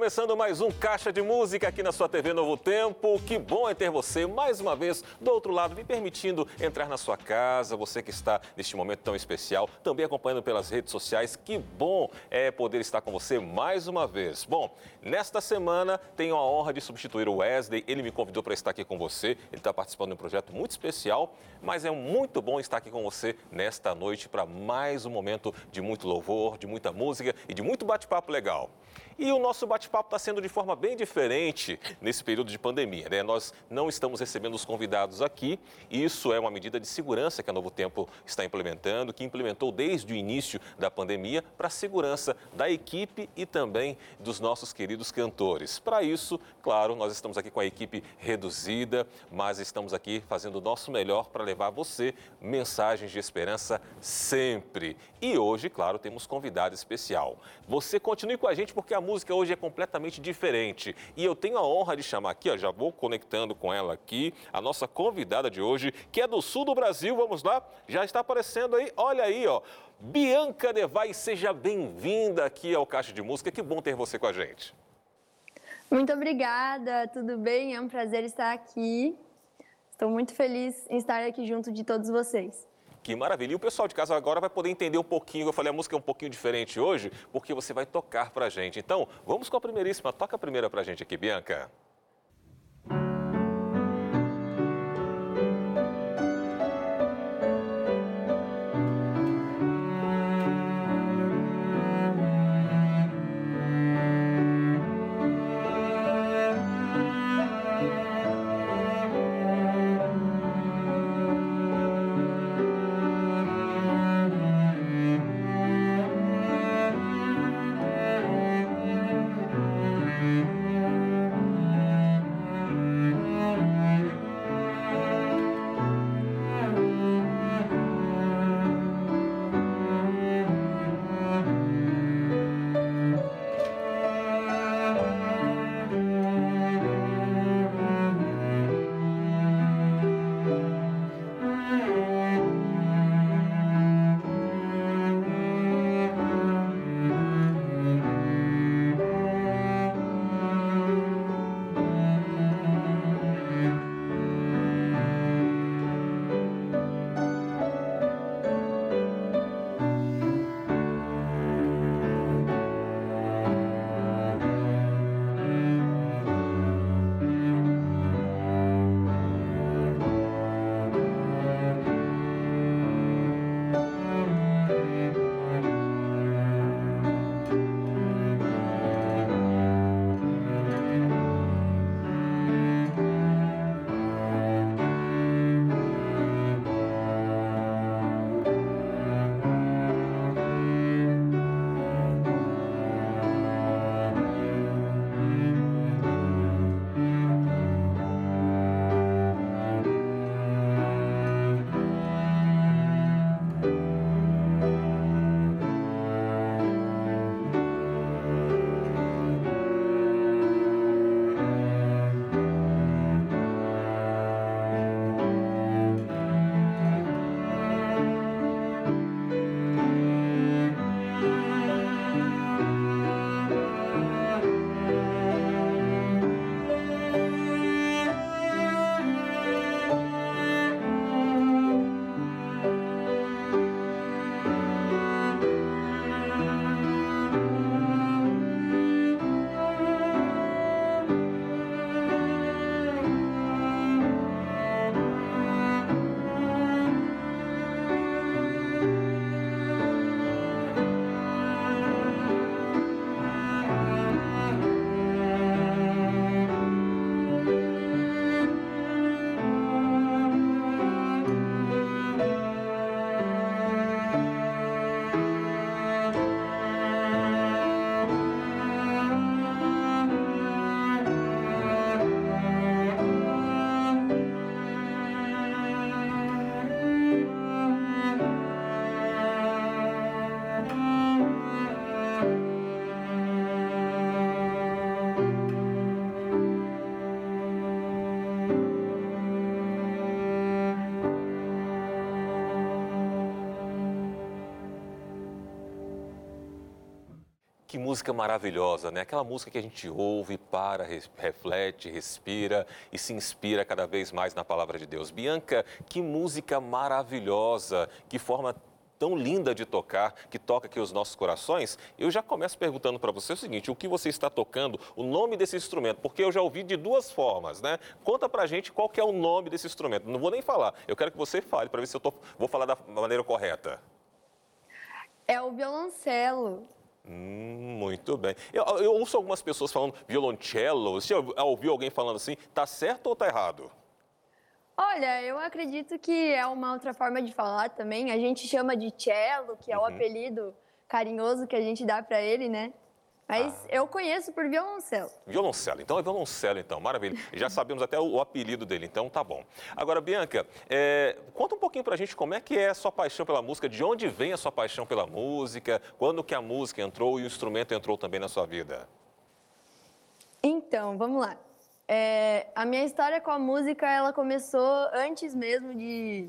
começando mais um Caixa de Música aqui na sua TV Novo Tempo. Que bom é ter você mais uma vez do outro lado, me permitindo entrar na sua casa, você que está neste momento tão especial, também acompanhando pelas redes sociais. Que bom é poder estar com você mais uma vez. Bom, nesta semana tenho a honra de substituir o Wesley. Ele me convidou para estar aqui com você. Ele está participando de um projeto muito especial, mas é muito bom estar aqui com você nesta noite para mais um momento de muito louvor, de muita música e de muito bate-papo legal. E o nosso bate-papo está sendo de forma bem diferente nesse período de pandemia. Né? Nós não estamos recebendo os convidados aqui. Isso é uma medida de segurança que a Novo Tempo está implementando, que implementou desde o início da pandemia para a segurança da equipe e também dos nossos queridos cantores. Para isso, claro, nós estamos aqui com a equipe reduzida, mas estamos aqui fazendo o nosso melhor para levar você mensagens de esperança sempre. E hoje, claro, temos convidado especial. Você continue com a gente porque a música hoje é completamente diferente. E eu tenho a honra de chamar aqui, ó, já vou conectando com ela aqui, a nossa convidada de hoje, que é do sul do Brasil. Vamos lá? Já está aparecendo aí, olha aí, ó. Bianca Devai, seja bem-vinda aqui ao Caixa de Música. Que bom ter você com a gente. Muito obrigada, tudo bem? É um prazer estar aqui. Estou muito feliz em estar aqui junto de todos vocês. Que maravilha. E o pessoal de casa agora vai poder entender um pouquinho. Eu falei, a música é um pouquinho diferente hoje, porque você vai tocar pra gente. Então, vamos com a primeiríssima. Toca a primeira pra gente aqui, Bianca. Música maravilhosa, né? Aquela música que a gente ouve, para, reflete, respira e se inspira cada vez mais na palavra de Deus. Bianca, que música maravilhosa, que forma tão linda de tocar, que toca aqui os nossos corações. Eu já começo perguntando para você o seguinte: o que você está tocando, o nome desse instrumento? Porque eu já ouvi de duas formas, né? Conta pra gente qual que é o nome desse instrumento. Não vou nem falar, eu quero que você fale para ver se eu tô, vou falar da maneira correta. É o violoncelo. Hum, muito bem. Eu, eu, ouço algumas pessoas falando violoncello. Você ouviu alguém falando assim? Tá certo ou tá errado? Olha, eu acredito que é uma outra forma de falar também. A gente chama de cello, que é uhum. o apelido carinhoso que a gente dá para ele, né? Mas ah. eu conheço por violoncelo. Violoncelo, então é violoncelo, então, maravilha. Já sabemos até o, o apelido dele, então tá bom. Agora, Bianca, é, conta um pouquinho pra gente como é que é a sua paixão pela música, de onde vem a sua paixão pela música, quando que a música entrou e o instrumento entrou também na sua vida? Então, vamos lá. É, a minha história com a música, ela começou antes mesmo de,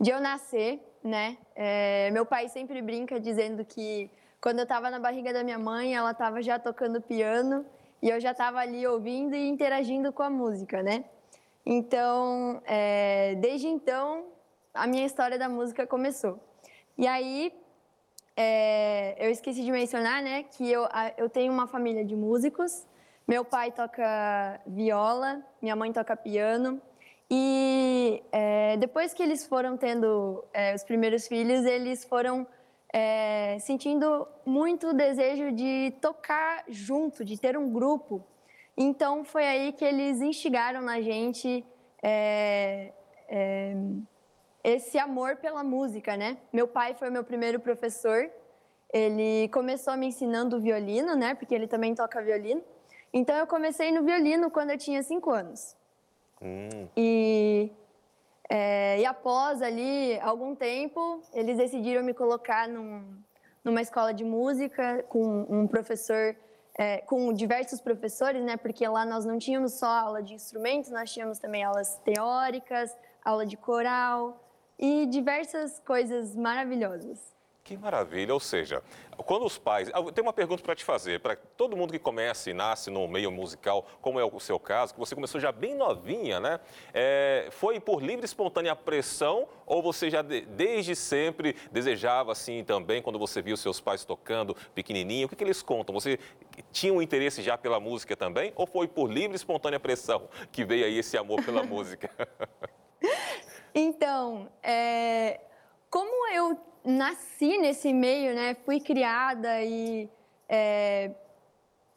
de eu nascer, né? É, meu pai sempre brinca dizendo que quando eu estava na barriga da minha mãe, ela estava já tocando piano e eu já estava ali ouvindo e interagindo com a música, né? Então, é, desde então, a minha história da música começou. E aí, é, eu esqueci de mencionar, né, que eu, eu tenho uma família de músicos. Meu pai toca viola, minha mãe toca piano. E é, depois que eles foram tendo é, os primeiros filhos, eles foram é, sentindo muito desejo de tocar junto, de ter um grupo. Então foi aí que eles instigaram na gente é, é, esse amor pela música, né? Meu pai foi meu primeiro professor. Ele começou me ensinando violino, né? Porque ele também toca violino. Então eu comecei no violino quando eu tinha cinco anos. Hum. E é, e após ali algum tempo, eles decidiram me colocar num, numa escola de música com um professor, é, com diversos professores, né? Porque lá nós não tínhamos só aula de instrumentos, nós tínhamos também aulas teóricas, aula de coral e diversas coisas maravilhosas. Que maravilha, ou seja, quando os pais. Eu tenho uma pergunta para te fazer, para todo mundo que começa e nasce no meio musical, como é o seu caso, que você começou já bem novinha, né? É, foi por livre e espontânea pressão ou você já de, desde sempre desejava assim também, quando você viu seus pais tocando pequenininho? O que, que eles contam? Você tinha um interesse já pela música também ou foi por livre e espontânea pressão que veio aí esse amor pela música? Então, é, como eu nasci nesse meio, né? Fui criada e é,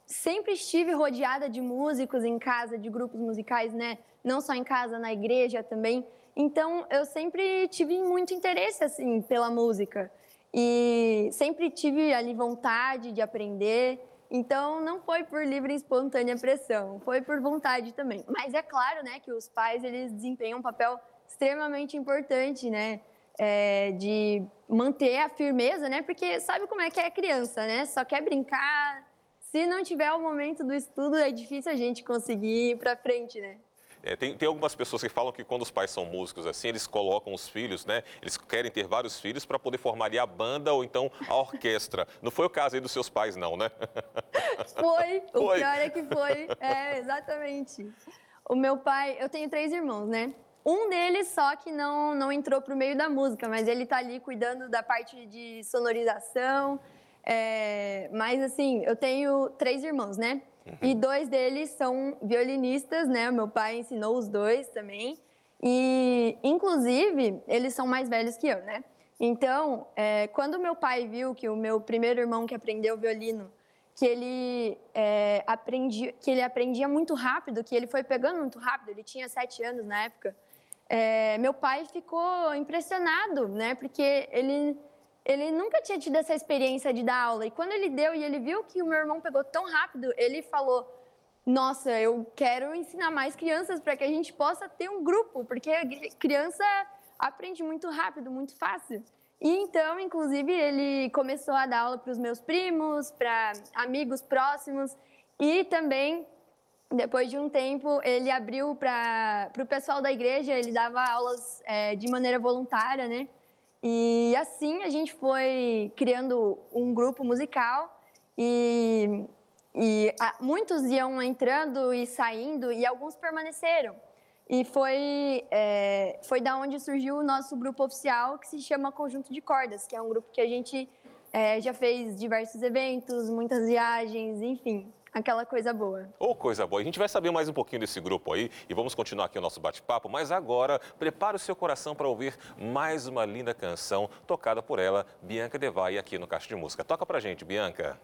sempre estive rodeada de músicos em casa, de grupos musicais, né? Não só em casa, na igreja também. Então, eu sempre tive muito interesse, assim, pela música. E sempre tive ali vontade de aprender. Então, não foi por livre e espontânea pressão, foi por vontade também. Mas é claro, né, que os pais, eles desempenham um papel extremamente importante, né? É, de manter a firmeza, né? Porque sabe como é que é criança, né? Só quer brincar. Se não tiver o momento do estudo, é difícil a gente conseguir ir para frente, né? É, tem, tem, algumas pessoas que falam que quando os pais são músicos assim, eles colocam os filhos, né? Eles querem ter vários filhos para poder formar ali a banda ou então a orquestra. Não foi o caso aí dos seus pais, não, né? Foi. O foi. pior é que foi. É, exatamente. O meu pai, eu tenho três irmãos, né? Um deles só que não, não entrou para o meio da música, mas ele está ali cuidando da parte de sonorização. É, mas assim, eu tenho três irmãos, né? Uhum. E dois deles são violinistas, né? Meu pai ensinou os dois também. E, inclusive, eles são mais velhos que eu, né? Então, é, quando meu pai viu que o meu primeiro irmão que aprendeu violino que ele, é, aprendia, que ele aprendia muito rápido, que ele foi pegando muito rápido, ele tinha sete anos na época, é, meu pai ficou impressionado, né? Porque ele, ele nunca tinha tido essa experiência de dar aula. E quando ele deu e ele viu que o meu irmão pegou tão rápido, ele falou: Nossa, eu quero ensinar mais crianças para que a gente possa ter um grupo, porque criança aprende muito rápido, muito fácil. E então, inclusive, ele começou a dar aula para os meus primos, para amigos próximos e também depois de um tempo, ele abriu para o pessoal da igreja, ele dava aulas é, de maneira voluntária, né? E assim a gente foi criando um grupo musical e, e a, muitos iam entrando e saindo e alguns permaneceram. E foi, é, foi da onde surgiu o nosso grupo oficial, que se chama Conjunto de Cordas, que é um grupo que a gente é, já fez diversos eventos, muitas viagens, enfim, aquela coisa boa. Ou oh, coisa boa. A gente vai saber mais um pouquinho desse grupo aí e vamos continuar aqui o nosso bate-papo, mas agora prepare o seu coração para ouvir mais uma linda canção tocada por ela, Bianca Devai, aqui no Caixa de Música. Toca pra gente, Bianca.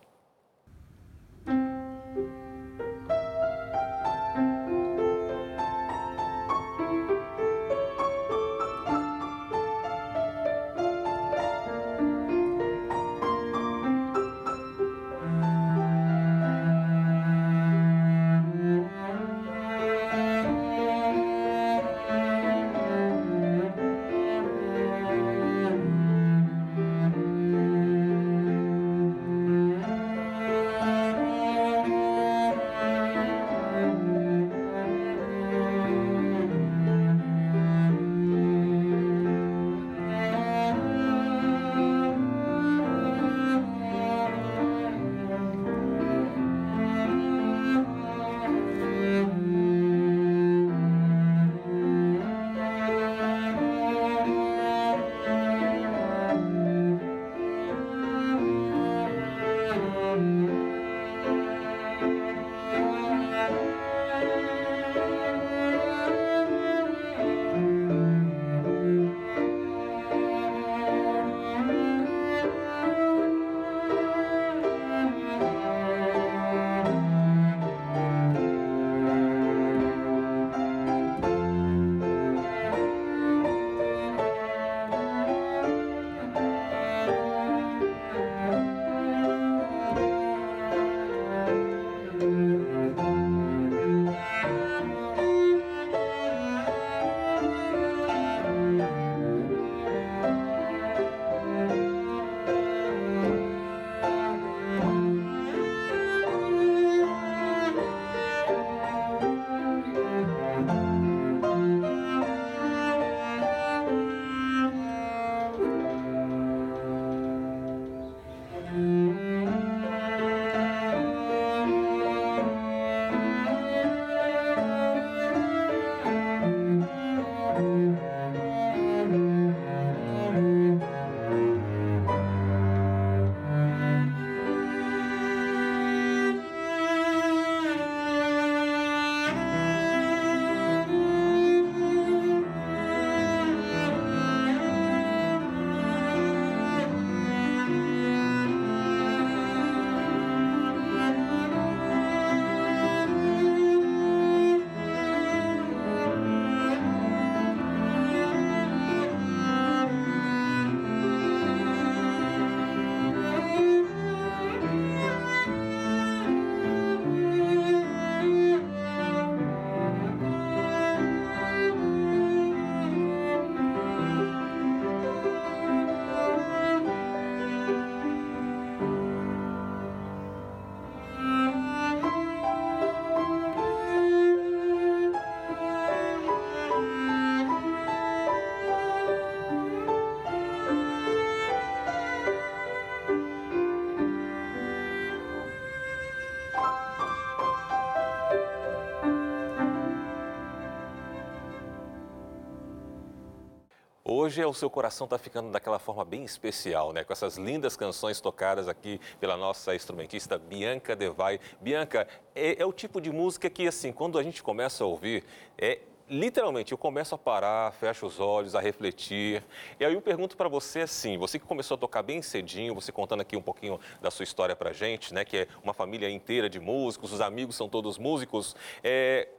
Hoje o seu coração está ficando daquela forma bem especial, né? Com essas lindas canções tocadas aqui pela nossa instrumentista Bianca Devai. Bianca, é, é o tipo de música que, assim, quando a gente começa a ouvir, é literalmente, eu começo a parar, fecho os olhos, a refletir. E aí eu pergunto para você assim, você que começou a tocar bem cedinho, você contando aqui um pouquinho da sua história para gente, né, que é uma família inteira de músicos, os amigos são todos músicos. É,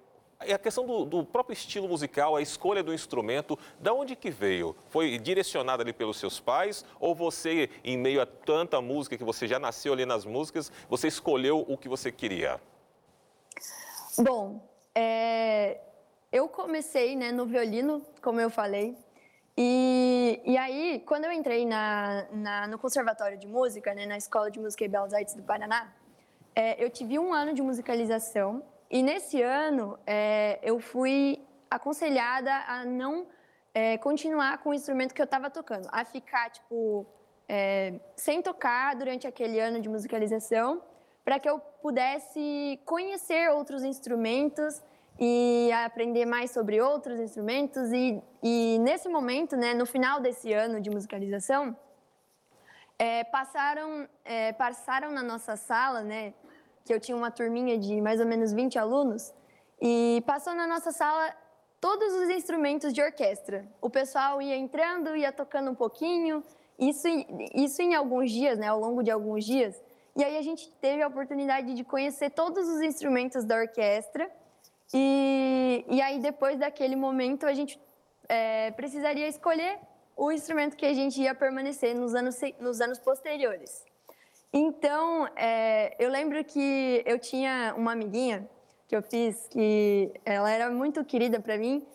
a questão do, do, próprio estilo musical, a escolha do instrumento, da onde que veio? Foi direcionada ali pelos seus pais ou você, em meio a tanta música que você já nasceu ali nas músicas, você escolheu o que você queria? Bom, é, eu comecei né, no violino, como eu falei, e, e aí, quando eu entrei na, na, no Conservatório de Música, né, na Escola de Música e Belas Artes do Paraná, é, eu tive um ano de musicalização e nesse ano, é, eu fui aconselhada a não é, continuar com o instrumento que eu estava tocando, a ficar, tipo, é, sem tocar durante aquele ano de musicalização, para que eu pudesse conhecer outros instrumentos e aprender mais sobre outros instrumentos. E, e nesse momento, né, no final desse ano de musicalização, é, passaram, é, passaram na nossa sala, né, que eu tinha uma turminha de mais ou menos 20 alunos, e passou na nossa sala todos os instrumentos de orquestra. O pessoal ia entrando, ia tocando um pouquinho, isso, isso em alguns dias, né, ao longo de alguns dias. E aí a gente teve a oportunidade de conhecer todos os instrumentos da orquestra. E, e aí depois daquele momento a gente é, precisaria escolher o instrumento que a gente ia permanecer nos anos, nos anos posteriores. Então, é, eu lembro que eu tinha uma amiguinha que eu fiz, que ela era muito querida para mim,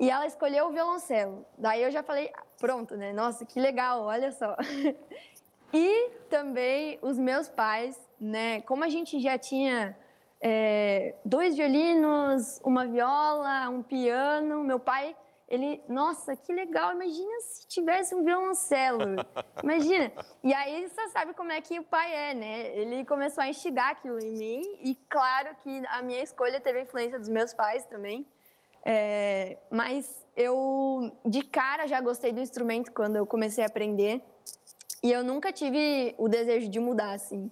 e ela escolheu o violoncelo. Daí eu já falei, pronto, né? Nossa, que legal, olha só. e também os meus pais, né? Como a gente já tinha é, dois violinos, uma viola, um piano, meu pai ele, nossa, que legal, imagina se tivesse um violoncelo. Imagina. E aí você sabe como é que o pai é, né? Ele começou a instigar aquilo em mim e claro que a minha escolha teve influência dos meus pais também. É, mas eu de cara já gostei do instrumento quando eu comecei a aprender e eu nunca tive o desejo de mudar assim.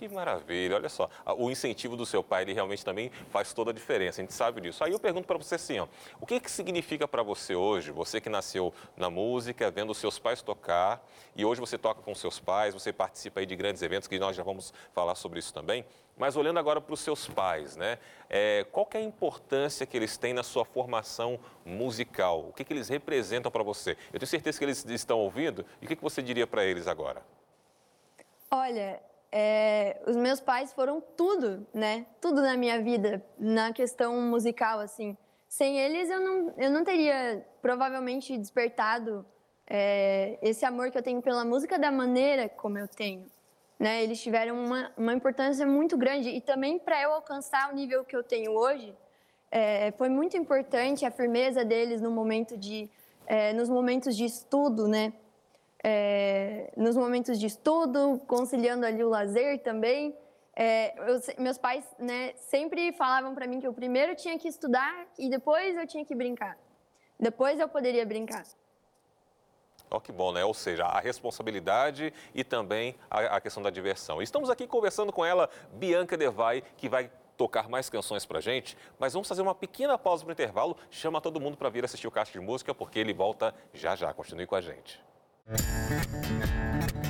Que maravilha, olha só, o incentivo do seu pai, ele realmente também faz toda a diferença, a gente sabe disso. Aí eu pergunto para você assim, ó, o que, que significa para você hoje, você que nasceu na música, vendo seus pais tocar, e hoje você toca com seus pais, você participa aí de grandes eventos, que nós já vamos falar sobre isso também, mas olhando agora para os seus pais, né, é, qual que é a importância que eles têm na sua formação musical? O que, que eles representam para você? Eu tenho certeza que eles estão ouvindo, e o que, que você diria para eles agora? Olha, é, os meus pais foram tudo, né? Tudo na minha vida, na questão musical, assim. Sem eles, eu não, eu não teria provavelmente despertado é, esse amor que eu tenho pela música da maneira como eu tenho. Né? Eles tiveram uma, uma importância muito grande e também para eu alcançar o nível que eu tenho hoje, é, foi muito importante a firmeza deles no momento de, é, nos momentos de estudo, né? É, nos momentos de estudo, conciliando ali o lazer também. É, eu, meus pais né, sempre falavam para mim que eu primeiro tinha que estudar e depois eu tinha que brincar. Depois eu poderia brincar. Ó, oh, que bom, né? Ou seja, a responsabilidade e também a, a questão da diversão. Estamos aqui conversando com ela, Bianca Devai, que vai tocar mais canções pra gente, mas vamos fazer uma pequena pausa para o intervalo. Chama todo mundo para vir assistir o Caixa de Música, porque ele volta já já. Continue com a gente. Música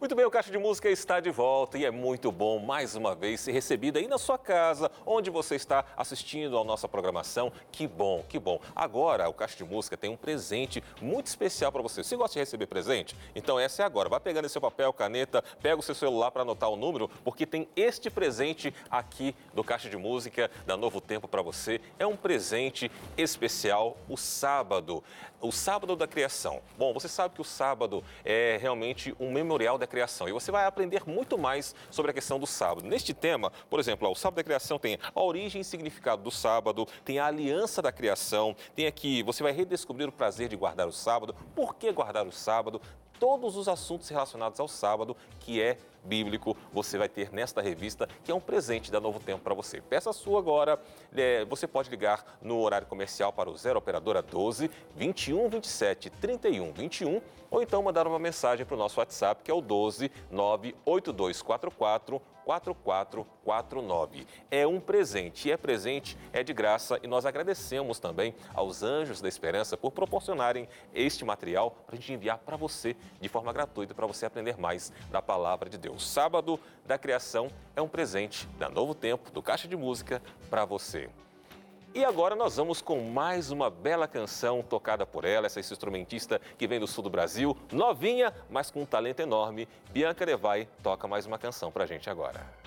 Muito bem, o Caixa de Música está de volta e é muito bom mais uma vez ser recebido aí na sua casa, onde você está assistindo à nossa programação. Que bom, que bom. Agora, o Caixa de Música tem um presente muito especial para você. Você gosta de receber presente? Então essa é agora. Vai pegando seu papel, caneta, pega o seu celular para anotar o número, porque tem este presente aqui do Caixa de Música da Novo Tempo para você. É um presente especial, o sábado. O sábado da criação. Bom, você sabe que o sábado é realmente um memorial da criação. E você vai aprender muito mais sobre a questão do sábado. Neste tema, por exemplo, ó, o sábado da criação tem a origem e significado do sábado, tem a aliança da criação, tem aqui, você vai redescobrir o prazer de guardar o sábado, por que guardar o sábado, todos os assuntos relacionados ao sábado, que é bíblico, você vai ter nesta revista, que é um presente da Novo Tempo para você. Peça sua agora, é, você pode ligar no horário comercial para o 0 Operadora 12 21 27 31 21 ou então mandar uma mensagem para o nosso WhatsApp, que é o 12 98244 4449. É um presente, e é presente, é de graça, e nós agradecemos também aos Anjos da Esperança por proporcionarem este material para a gente enviar para você de forma gratuita, para você aprender mais da palavra de Deus. Sábado da Criação é um presente da Novo Tempo, do Caixa de Música, para você. E agora nós vamos com mais uma bela canção tocada por ela, essa instrumentista que vem do sul do Brasil, novinha, mas com um talento enorme. Bianca Devai toca mais uma canção para a gente agora.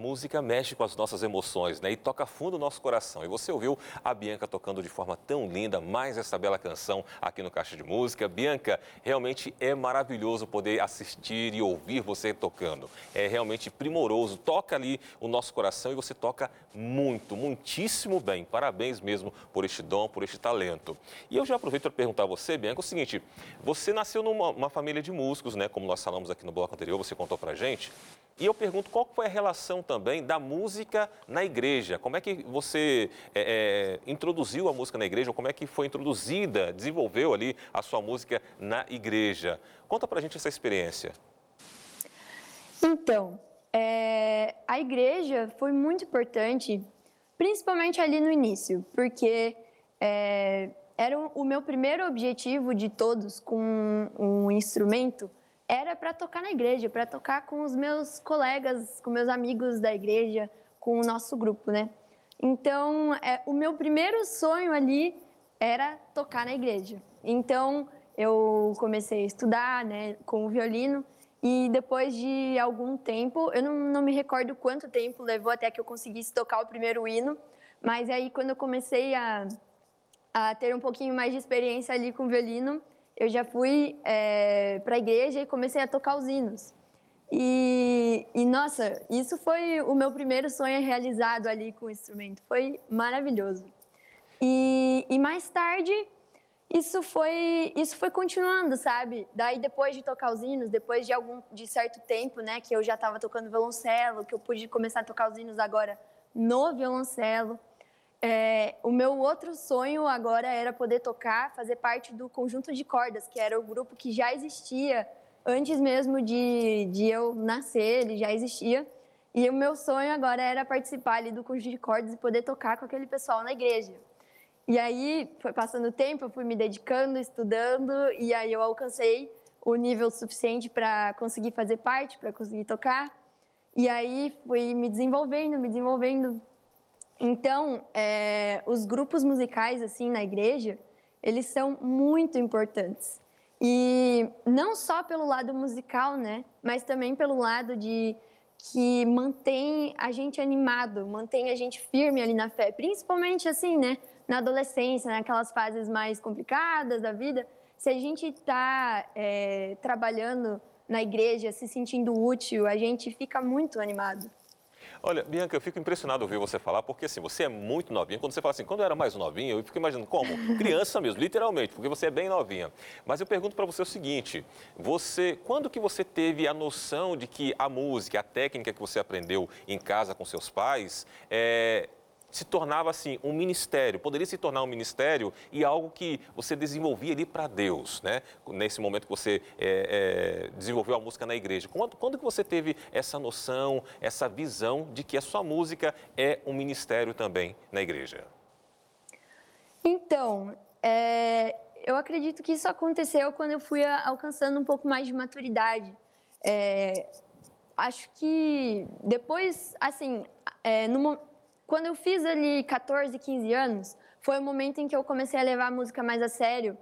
Música mexe com as nossas emoções, né? E toca fundo o nosso coração. E você ouviu a Bianca tocando de forma tão linda mais essa bela canção aqui no Caixa de Música. Bianca, realmente é maravilhoso poder assistir e ouvir você tocando. É realmente primoroso. Toca ali o nosso coração e você toca muito, muitíssimo bem. Parabéns mesmo por este dom, por este talento. E eu já aproveito para perguntar a você, Bianca, o seguinte: você nasceu numa família de músicos, né? Como nós falamos aqui no bloco anterior, você contou para gente. E eu pergunto qual foi a relação também da música na igreja? Como é que você é, é, introduziu a música na igreja? Como é que foi introduzida, desenvolveu ali a sua música na igreja? Conta pra gente essa experiência. Então, é, a igreja foi muito importante, principalmente ali no início, porque é, era o meu primeiro objetivo de todos com um instrumento era para tocar na igreja, para tocar com os meus colegas, com meus amigos da igreja, com o nosso grupo, né? Então, é, o meu primeiro sonho ali era tocar na igreja. Então, eu comecei a estudar, né, com o violino e depois de algum tempo, eu não, não me recordo quanto tempo levou até que eu conseguisse tocar o primeiro hino, mas aí quando eu comecei a, a ter um pouquinho mais de experiência ali com o violino, eu já fui é, para a igreja e comecei a tocar os hinos. E, e, nossa, isso foi o meu primeiro sonho realizado ali com o instrumento. Foi maravilhoso. E, e mais tarde, isso foi, isso foi continuando, sabe? Daí, depois de tocar os hinos, depois de algum de certo tempo, né, que eu já estava tocando violoncelo, que eu pude começar a tocar os hinos agora no violoncelo, é, o meu outro sonho agora era poder tocar, fazer parte do conjunto de cordas, que era o grupo que já existia antes mesmo de, de eu nascer, ele já existia. E o meu sonho agora era participar ali do conjunto de cordas e poder tocar com aquele pessoal na igreja. E aí, foi passando o tempo, eu fui me dedicando, estudando, e aí eu alcancei o nível suficiente para conseguir fazer parte, para conseguir tocar. E aí fui me desenvolvendo, me desenvolvendo, então, é, os grupos musicais assim na igreja, eles são muito importantes. E não só pelo lado musical, né, mas também pelo lado de que mantém a gente animado, mantém a gente firme ali na fé, principalmente assim, né, na adolescência, naquelas fases mais complicadas da vida. Se a gente está é, trabalhando na igreja, se sentindo útil, a gente fica muito animado. Olha, Bianca, eu fico impressionado ouvir você falar, porque assim, você é muito novinha. Quando você fala assim, quando eu era mais novinha, eu fico imaginando como? Criança mesmo, literalmente, porque você é bem novinha. Mas eu pergunto para você o seguinte: você, quando que você teve a noção de que a música, a técnica que você aprendeu em casa com seus pais, é, se tornava assim um ministério, poderia se tornar um ministério e algo que você desenvolvia ali para Deus, né? Nesse momento que você é, é, desenvolveu a música na igreja. Quando, quando que você teve essa noção, essa visão de que a sua música é um ministério também na igreja? Então, é, eu acredito que isso aconteceu quando eu fui alcançando um pouco mais de maturidade. É, acho que depois, assim, é, no, quando eu fiz ali 14, 15 anos, foi o momento em que eu comecei a levar a música mais a sério,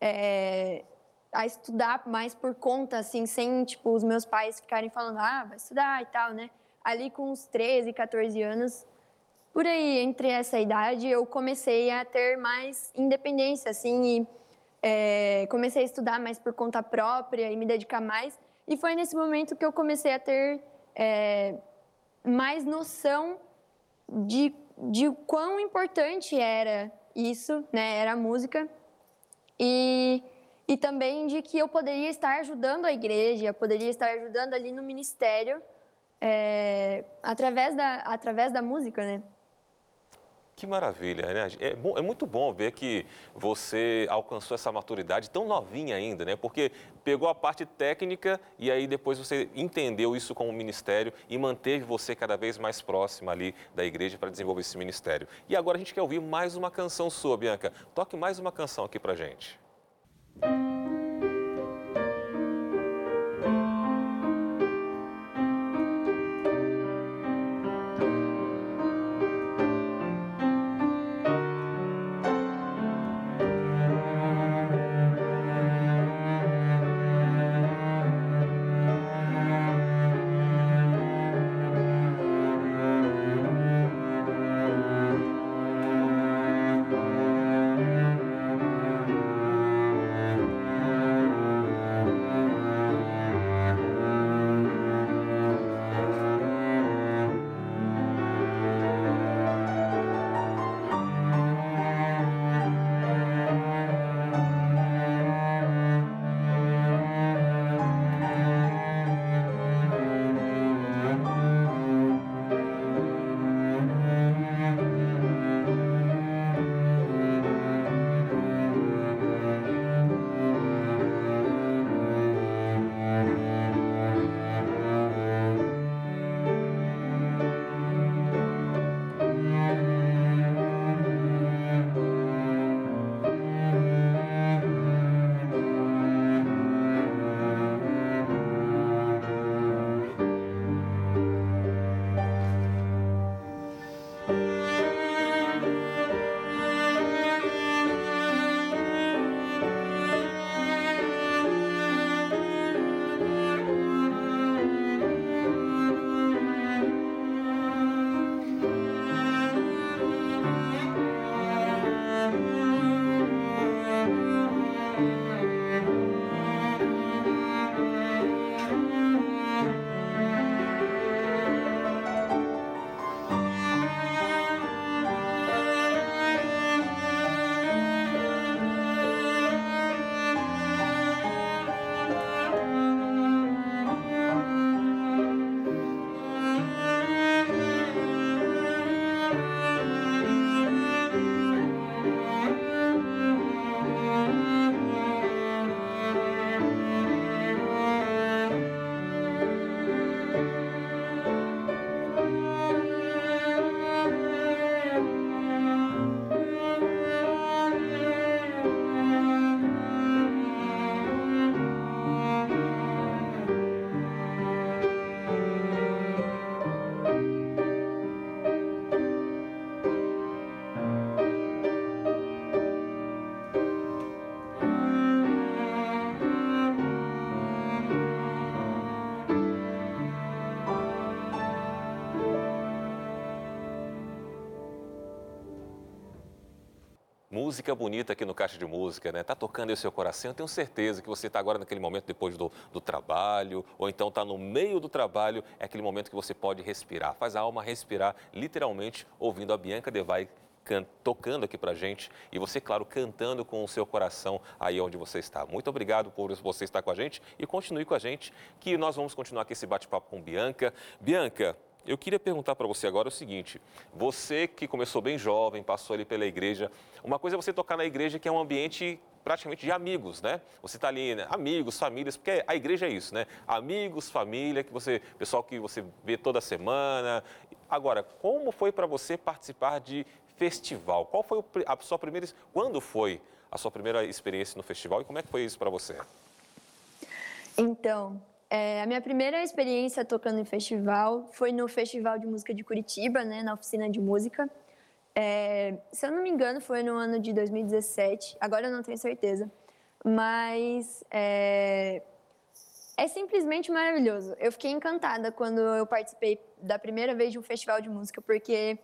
é, a estudar mais por conta, assim, sem, tipo, os meus pais ficarem falando, ah, vai estudar e tal, né? Ali com uns 13, 14 anos, por aí, entre essa idade, eu comecei a ter mais independência, assim, e é, comecei a estudar mais por conta própria e me dedicar mais. E foi nesse momento que eu comecei a ter é, mais noção de, de quão importante era isso, né? Era a música. E, e também de que eu poderia estar ajudando a igreja, poderia estar ajudando ali no ministério é, através, da, através da música, né? Que maravilha, né? É, bom, é, muito bom ver que você alcançou essa maturidade tão novinha ainda, né? Porque pegou a parte técnica e aí depois você entendeu isso como ministério e manteve você cada vez mais próxima ali da igreja para desenvolver esse ministério. E agora a gente quer ouvir mais uma canção sua, Bianca. Toque mais uma canção aqui pra gente. Música bonita aqui no Caixa de Música, né? Tá tocando aí o seu coração. Eu tenho certeza que você está agora naquele momento depois do, do trabalho, ou então está no meio do trabalho, é aquele momento que você pode respirar. Faz a alma respirar, literalmente, ouvindo a Bianca Devai tocando aqui pra gente e você, claro, cantando com o seu coração aí onde você está. Muito obrigado por você estar com a gente e continue com a gente, que nós vamos continuar aqui esse bate-papo com Bianca. Bianca, eu queria perguntar para você agora o seguinte: você que começou bem jovem, passou ali pela igreja, uma coisa é você tocar na igreja que é um ambiente praticamente de amigos, né? Você está ali, né? amigos, famílias, porque a igreja é isso, né? Amigos, família, que você, pessoal que você vê toda semana. Agora, como foi para você participar de festival? Qual foi a sua primeira, quando foi a sua primeira experiência no festival e como é que foi isso para você? Então, é, a minha primeira experiência tocando em festival foi no Festival de Música de Curitiba, né, na oficina de música. É, se eu não me engano, foi no ano de 2017, agora eu não tenho certeza. Mas é, é simplesmente maravilhoso. Eu fiquei encantada quando eu participei da primeira vez de um festival de música, porque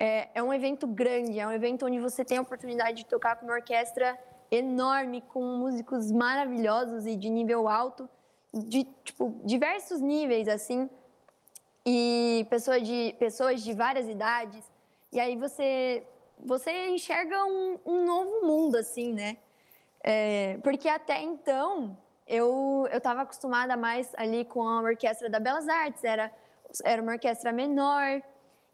é, é um evento grande, é um evento onde você tem a oportunidade de tocar com uma orquestra enorme, com músicos maravilhosos e de nível alto de tipo, diversos níveis, assim, e pessoas de, pessoas de várias idades. E aí você, você enxerga um, um novo mundo, assim, né? É, porque até então eu estava acostumada mais ali com a orquestra da Belas Artes, era, era uma orquestra menor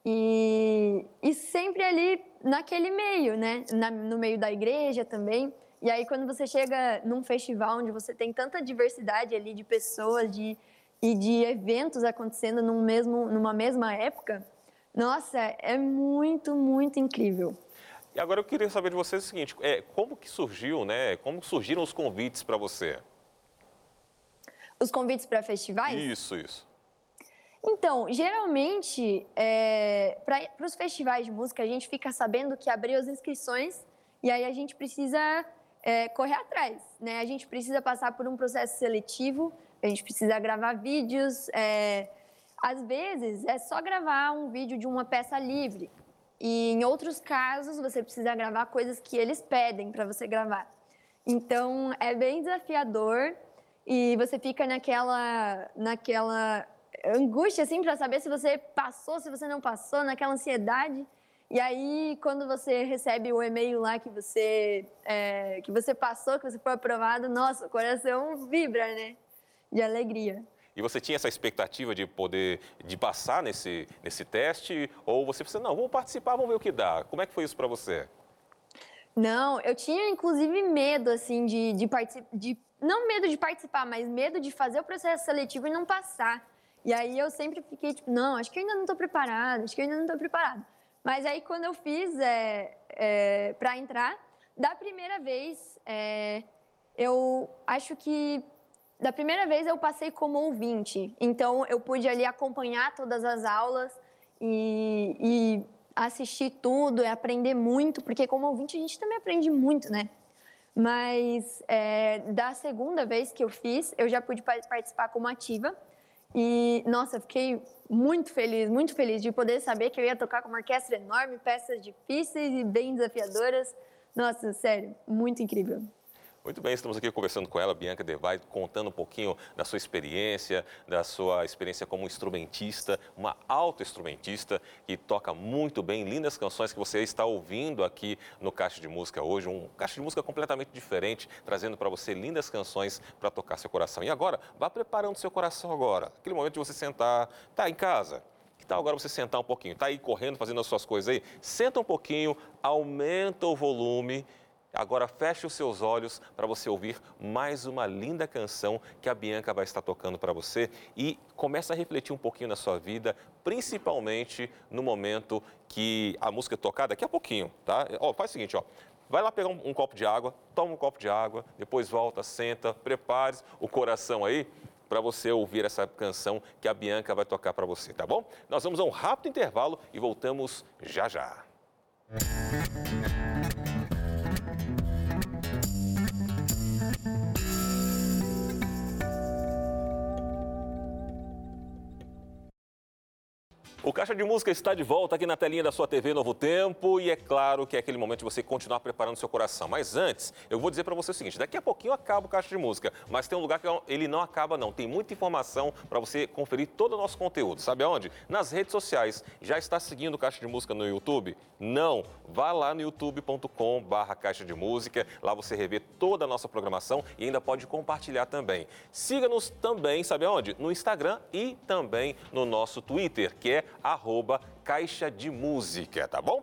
e, e sempre ali naquele meio, né? Na, no meio da igreja também. E aí, quando você chega num festival onde você tem tanta diversidade ali de pessoas de, e de eventos acontecendo num mesmo, numa mesma época, nossa, é muito, muito incrível. E agora eu queria saber de você o seguinte, é, como que surgiu, né? Como surgiram os convites para você? Os convites para festivais? Isso, isso. Então, geralmente, é, para os festivais de música, a gente fica sabendo que abriu as inscrições e aí a gente precisa é, correr atrás, né? A gente precisa passar por um processo seletivo, a gente precisa gravar vídeos. É, às vezes é só gravar um vídeo de uma peça livre. E em outros casos você precisa gravar coisas que eles pedem para você gravar. Então é bem desafiador e você fica naquela naquela angústia assim para saber se você passou, se você não passou, naquela ansiedade. E aí, quando você recebe o e-mail lá que você, é, que você passou, que você foi aprovado, nossa, o coração vibra, né? De alegria. E você tinha essa expectativa de poder, de passar nesse, nesse teste? Ou você pensou, não, vamos participar, vamos ver o que dá. Como é que foi isso para você? Não, eu tinha inclusive medo, assim, de, de participar, de, não medo de participar, mas medo de fazer o processo seletivo e não passar. E aí eu sempre fiquei tipo, não, acho que eu ainda não estou preparada, acho que eu ainda não estou preparada. Mas aí, quando eu fiz é, é, para entrar, da primeira vez, é, eu acho que da primeira vez eu passei como ouvinte. Então, eu pude ali acompanhar todas as aulas e, e assistir tudo e aprender muito, porque como ouvinte a gente também aprende muito, né? Mas é, da segunda vez que eu fiz, eu já pude participar como ativa. E, nossa, fiquei muito feliz, muito feliz de poder saber que eu ia tocar com uma orquestra enorme, peças difíceis e bem desafiadoras. Nossa, sério, muito incrível. Muito bem, estamos aqui conversando com ela, Bianca Devay, contando um pouquinho da sua experiência, da sua experiência como instrumentista, uma auto-instrumentista que toca muito bem, lindas canções que você está ouvindo aqui no Caixa de Música hoje, um caixa de música completamente diferente, trazendo para você lindas canções para tocar seu coração. E agora, vá preparando seu coração agora, aquele momento de você sentar, tá em casa, que tal agora você sentar um pouquinho? Tá aí correndo, fazendo as suas coisas aí? Senta um pouquinho, aumenta o volume Agora feche os seus olhos para você ouvir mais uma linda canção que a Bianca vai estar tocando para você e começa a refletir um pouquinho na sua vida, principalmente no momento que a música é tocada, daqui a pouquinho, tá? Ó, faz o seguinte, ó. Vai lá pegar um, um copo de água, toma um copo de água, depois volta, senta, prepare o coração aí para você ouvir essa canção que a Bianca vai tocar para você, tá bom? Nós vamos a um rápido intervalo e voltamos já já. Música O Caixa de Música está de volta aqui na telinha da sua TV Novo Tempo e é claro que é aquele momento de você continuar preparando seu coração. Mas antes, eu vou dizer para você o seguinte, daqui a pouquinho acaba o Caixa de Música, mas tem um lugar que ele não acaba não, tem muita informação para você conferir todo o nosso conteúdo. Sabe aonde? Nas redes sociais. Já está seguindo o Caixa de Música no YouTube? Não. Vá lá no youtube.com barra Caixa de Música, lá você revê toda a nossa programação e ainda pode compartilhar também. Siga-nos também, sabe aonde? No Instagram e também no nosso Twitter, que é arroba Caixa de Música, tá bom?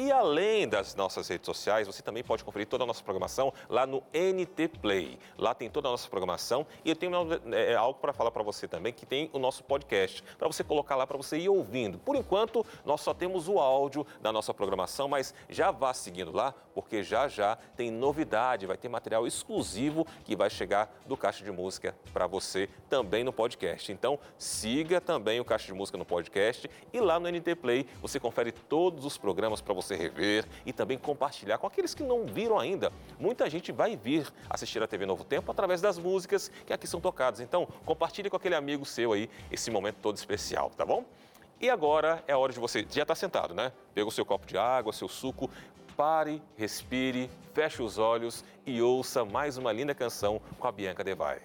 E além das nossas redes sociais, você também pode conferir toda a nossa programação lá no NT Play. Lá tem toda a nossa programação e eu tenho é, algo para falar para você também, que tem o nosso podcast, para você colocar lá para você ir ouvindo. Por enquanto, nós só temos o áudio da nossa programação, mas já vá seguindo lá, porque já já tem novidade, vai ter material exclusivo que vai chegar do Caixa de Música para você também no podcast. Então, siga também o Caixa de Música no podcast e lá no NT Play você confere todos os programas para você você rever e também compartilhar com aqueles que não viram ainda. Muita gente vai vir assistir a TV Novo Tempo através das músicas que aqui são tocadas. Então, compartilhe com aquele amigo seu aí esse momento todo especial, tá bom? E agora é a hora de você. Já está sentado, né? Pega o seu copo de água, seu suco. Pare, respire, feche os olhos e ouça mais uma linda canção com a Bianca Devai.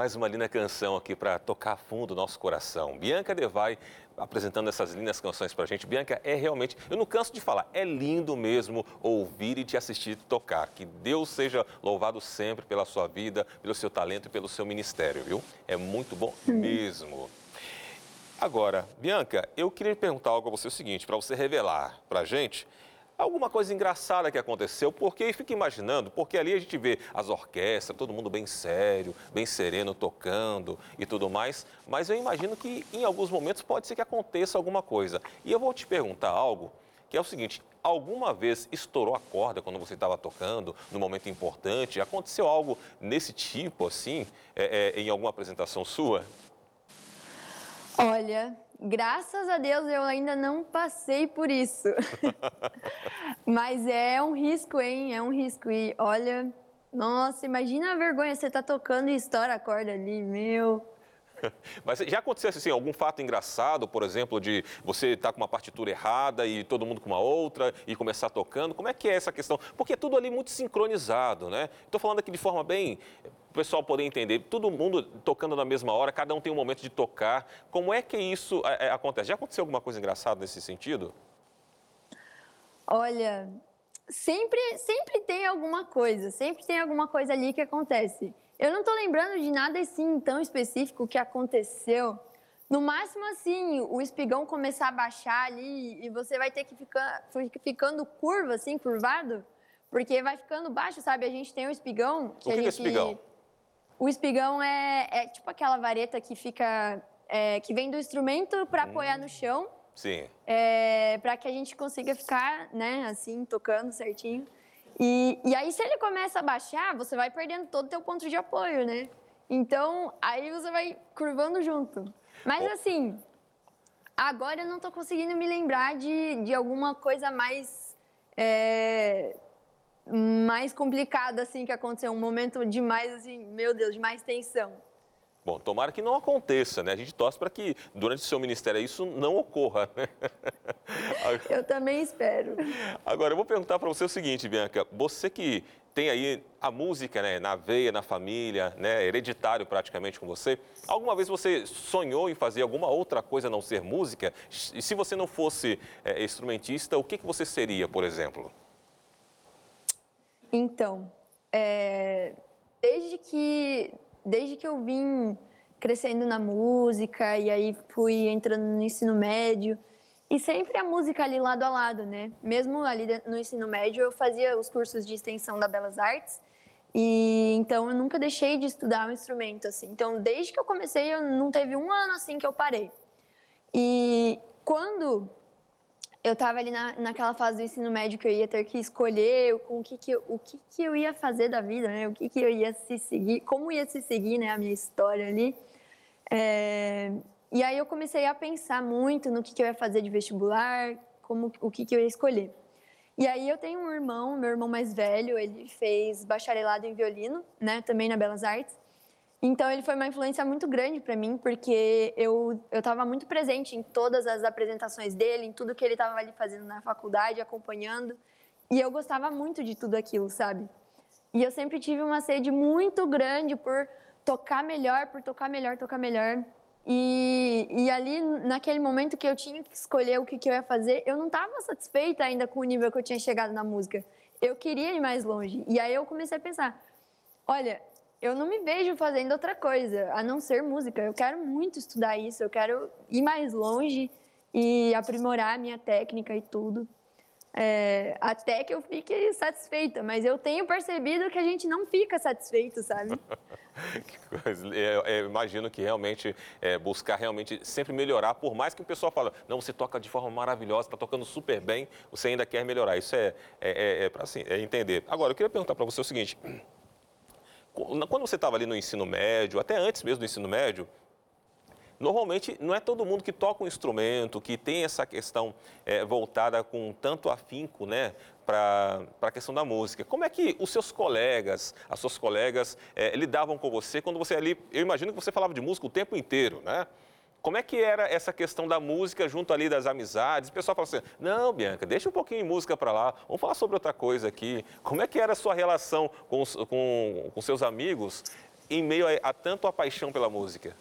Mais uma linda canção aqui para tocar fundo o nosso coração. Bianca Devai apresentando essas lindas canções para a gente. Bianca, é realmente, eu não canso de falar, é lindo mesmo ouvir e te assistir tocar. Que Deus seja louvado sempre pela sua vida, pelo seu talento e pelo seu ministério, viu? É muito bom mesmo. Agora, Bianca, eu queria perguntar algo a você o seguinte, para você revelar para a gente alguma coisa engraçada que aconteceu, porque fica imaginando, porque ali a gente vê as orquestras, todo mundo bem sério, bem sereno tocando e tudo mais, mas eu imagino que em alguns momentos pode ser que aconteça alguma coisa. E eu vou te perguntar algo que é o seguinte: alguma vez estourou a corda quando você estava tocando, no momento importante? Aconteceu algo nesse tipo, assim, é, é, em alguma apresentação sua? Olha, graças a Deus eu ainda não passei por isso. Mas é um risco, hein? É um risco. E olha, nossa, imagina a vergonha, você tá tocando e estoura a corda ali, meu. Mas já aconteceu assim, algum fato engraçado, por exemplo, de você estar tá com uma partitura errada e todo mundo com uma outra e começar tocando? Como é que é essa questão? Porque é tudo ali muito sincronizado, né? Estou falando aqui de forma bem o pessoal poder entender, todo mundo tocando na mesma hora, cada um tem um momento de tocar. Como é que isso é, é acontece? Já aconteceu alguma coisa engraçada nesse sentido? Olha, sempre, sempre tem alguma coisa, sempre tem alguma coisa ali que acontece. Eu não estou lembrando de nada assim tão específico que aconteceu. No máximo, assim, o espigão começar a baixar ali e você vai ter que ficar ficando curva, assim, curvado, porque vai ficando baixo, sabe? A gente tem o espigão. Que o que, gente... é espigão? O espigão é, é tipo aquela vareta que fica. É, que vem do instrumento para hum. apoiar no chão. Sim. É, para que a gente consiga ficar, né, assim, tocando certinho. E, e aí, se ele começa a baixar, você vai perdendo todo o teu ponto de apoio, né? Então, aí você vai curvando junto. Mas, assim, agora eu não estou conseguindo me lembrar de, de alguma coisa mais... É, mais complicada, assim, que aconteceu. Um momento de mais, assim, meu Deus, de mais tensão. Bom, tomara que não aconteça, né? A gente torce para que durante o seu ministério isso não ocorra, né? Eu também espero. Agora, eu vou perguntar para você o seguinte, Bianca. Você que tem aí a música né, na veia, na família, né, hereditário praticamente com você. Alguma vez você sonhou em fazer alguma outra coisa a não ser música? E se você não fosse é, instrumentista, o que, que você seria, por exemplo? Então, é, desde que desde que eu vim crescendo na música e aí fui entrando no ensino médio e sempre a música ali lado a lado, né? Mesmo ali no ensino médio eu fazia os cursos de extensão da Belas Artes e então eu nunca deixei de estudar um instrumento assim. Então desde que eu comecei eu não teve um ano assim que eu parei. E quando eu estava ali na, naquela fase do ensino médio que eu ia ter que escolher com o que, que, o que, que eu ia fazer da vida, né? O que, que eu ia se seguir, como ia se seguir, né? A minha história ali. É... E aí eu comecei a pensar muito no que, que eu ia fazer de vestibular, como, o que, que eu ia escolher. E aí eu tenho um irmão, meu irmão mais velho, ele fez bacharelado em violino, né? Também na Belas Artes. Então ele foi uma influência muito grande para mim, porque eu eu estava muito presente em todas as apresentações dele, em tudo que ele estava ali fazendo na faculdade, acompanhando, e eu gostava muito de tudo aquilo, sabe? E eu sempre tive uma sede muito grande por tocar melhor, por tocar melhor, tocar melhor. E, e ali, naquele momento que eu tinha que escolher o que, que eu ia fazer, eu não estava satisfeita ainda com o nível que eu tinha chegado na música. Eu queria ir mais longe. E aí eu comecei a pensar: olha, eu não me vejo fazendo outra coisa a não ser música. Eu quero muito estudar isso, eu quero ir mais longe e aprimorar a minha técnica e tudo. É, até que eu fique satisfeita, mas eu tenho percebido que a gente não fica satisfeito, sabe? eu, eu imagino que realmente é, buscar realmente sempre melhorar, por mais que o pessoal fale, não, você toca de forma maravilhosa, está tocando super bem, você ainda quer melhorar. Isso é, é, é, é para assim, é entender. Agora, eu queria perguntar para você o seguinte: quando você estava ali no ensino médio, até antes mesmo do ensino médio, normalmente não é todo mundo que toca um instrumento, que tem essa questão é, voltada com tanto afinco, né, para a questão da música. Como é que os seus colegas, as suas colegas é, lidavam com você quando você ali, eu imagino que você falava de música o tempo inteiro, né? Como é que era essa questão da música junto ali das amizades? O pessoal fala assim: não, Bianca, deixa um pouquinho de música para lá, vamos falar sobre outra coisa aqui. Como é que era a sua relação com, com, com seus amigos em meio a, a tanto a paixão pela música?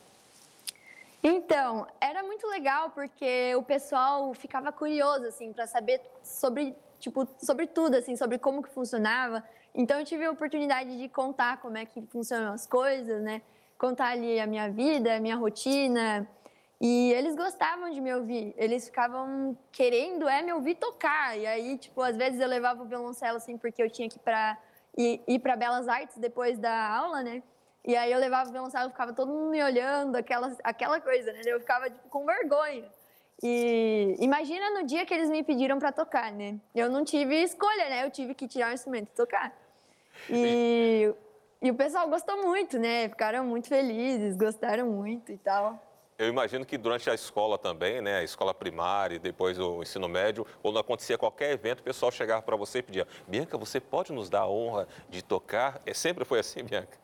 Então, era muito legal porque o pessoal ficava curioso assim para saber sobre, tipo, sobre tudo assim, sobre como que funcionava. Então eu tive a oportunidade de contar como é que funcionam as coisas, né? Contar ali a minha vida, a minha rotina, e eles gostavam de me ouvir, eles ficavam querendo é me ouvir tocar. E aí, tipo, às vezes eu levava o violoncelo assim porque eu tinha que ir para ir, ir para Belas Artes depois da aula, né? E aí eu levava o violoncelo, ficava todo mundo me olhando, aquela aquela coisa, né? Eu ficava tipo, com vergonha. E imagina no dia que eles me pediram para tocar, né? Eu não tive escolha, né? Eu tive que tirar o instrumento e tocar. E, e o pessoal gostou muito, né? Ficaram muito felizes, gostaram muito e tal. Eu imagino que durante a escola também, né, a escola primária e depois o ensino médio, quando acontecia qualquer evento, o pessoal chegava para você e pedia: Bianca, você pode nos dar a honra de tocar? É, sempre foi assim, Bianca?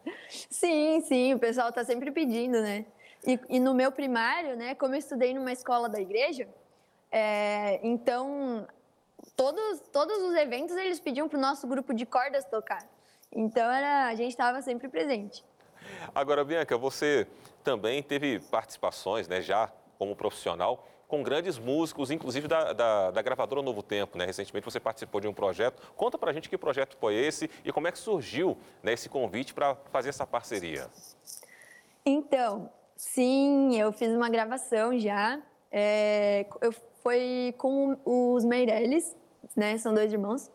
Sim, sim, o pessoal está sempre pedindo, né? E, e, no meu primário, né, como eu estudei numa escola da igreja, é, então todos, todos os eventos eles pediam para o nosso grupo de cordas tocar. Então era, a gente estava sempre presente. Agora, Bianca, você também teve participações, né, já como profissional, com grandes músicos, inclusive da, da, da, gravadora Novo Tempo, né? Recentemente você participou de um projeto. Conta pra gente que projeto foi esse e como é que surgiu né, esse convite para fazer essa parceria. Então, sim, eu fiz uma gravação já. É, eu, foi com os Meirelles, né? São dois irmãos.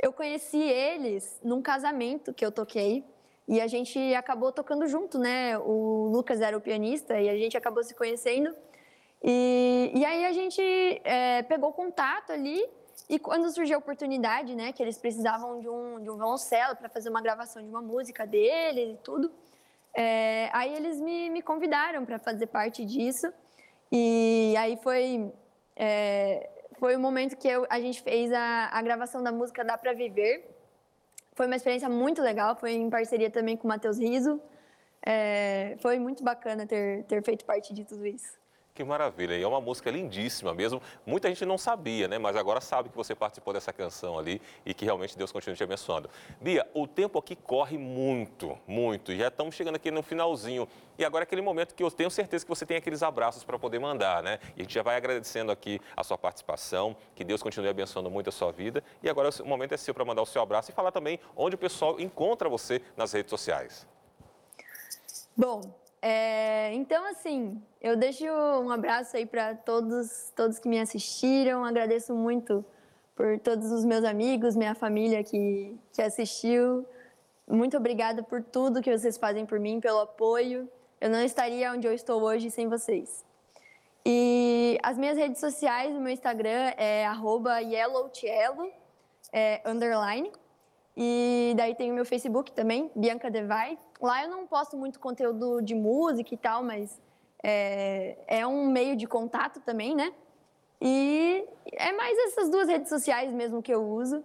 Eu conheci eles num casamento que eu toquei e a gente acabou tocando junto, né? O Lucas era o pianista e a gente acabou se conhecendo. E, e aí a gente é, pegou contato ali e quando surgiu a oportunidade, né, que eles precisavam de um, de um violoncelo para fazer uma gravação de uma música deles e tudo, é, aí eles me, me convidaram para fazer parte disso. E aí foi, é, foi o momento que eu, a gente fez a, a gravação da música Dá Pra Viver, foi uma experiência muito legal, foi em parceria também com o Matheus Riso. É, foi muito bacana ter, ter feito parte de tudo isso. Que maravilha, e é uma música lindíssima mesmo. Muita gente não sabia, né? Mas agora sabe que você participou dessa canção ali e que realmente Deus continue te abençoando. Bia, o tempo aqui corre muito, muito. Já estamos chegando aqui no finalzinho. E agora é aquele momento que eu tenho certeza que você tem aqueles abraços para poder mandar, né? E a gente já vai agradecendo aqui a sua participação, que Deus continue abençoando muito a sua vida. E agora o momento é seu para mandar o seu abraço e falar também onde o pessoal encontra você nas redes sociais. Bom, é, então, assim, eu deixo um abraço aí para todos, todos que me assistiram. Agradeço muito por todos os meus amigos, minha família que, que assistiu. Muito obrigada por tudo que vocês fazem por mim, pelo apoio. Eu não estaria onde eu estou hoje sem vocês. E as minhas redes sociais, o meu Instagram é yellowtielo, é, underline. E daí tem o meu Facebook também, Bianca Devai. Lá eu não posto muito conteúdo de música e tal, mas é, é um meio de contato também, né? E é mais essas duas redes sociais mesmo que eu uso.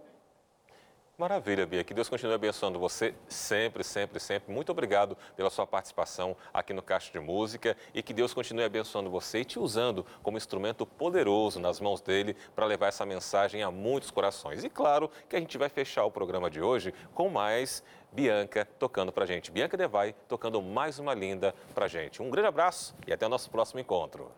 Maravilha, Bia. Que Deus continue abençoando você sempre, sempre, sempre. Muito obrigado pela sua participação aqui no Caixa de Música e que Deus continue abençoando você e te usando como instrumento poderoso nas mãos dele para levar essa mensagem a muitos corações. E claro que a gente vai fechar o programa de hoje com mais Bianca tocando para gente. Bianca Devai tocando mais uma linda para gente. Um grande abraço e até o nosso próximo encontro.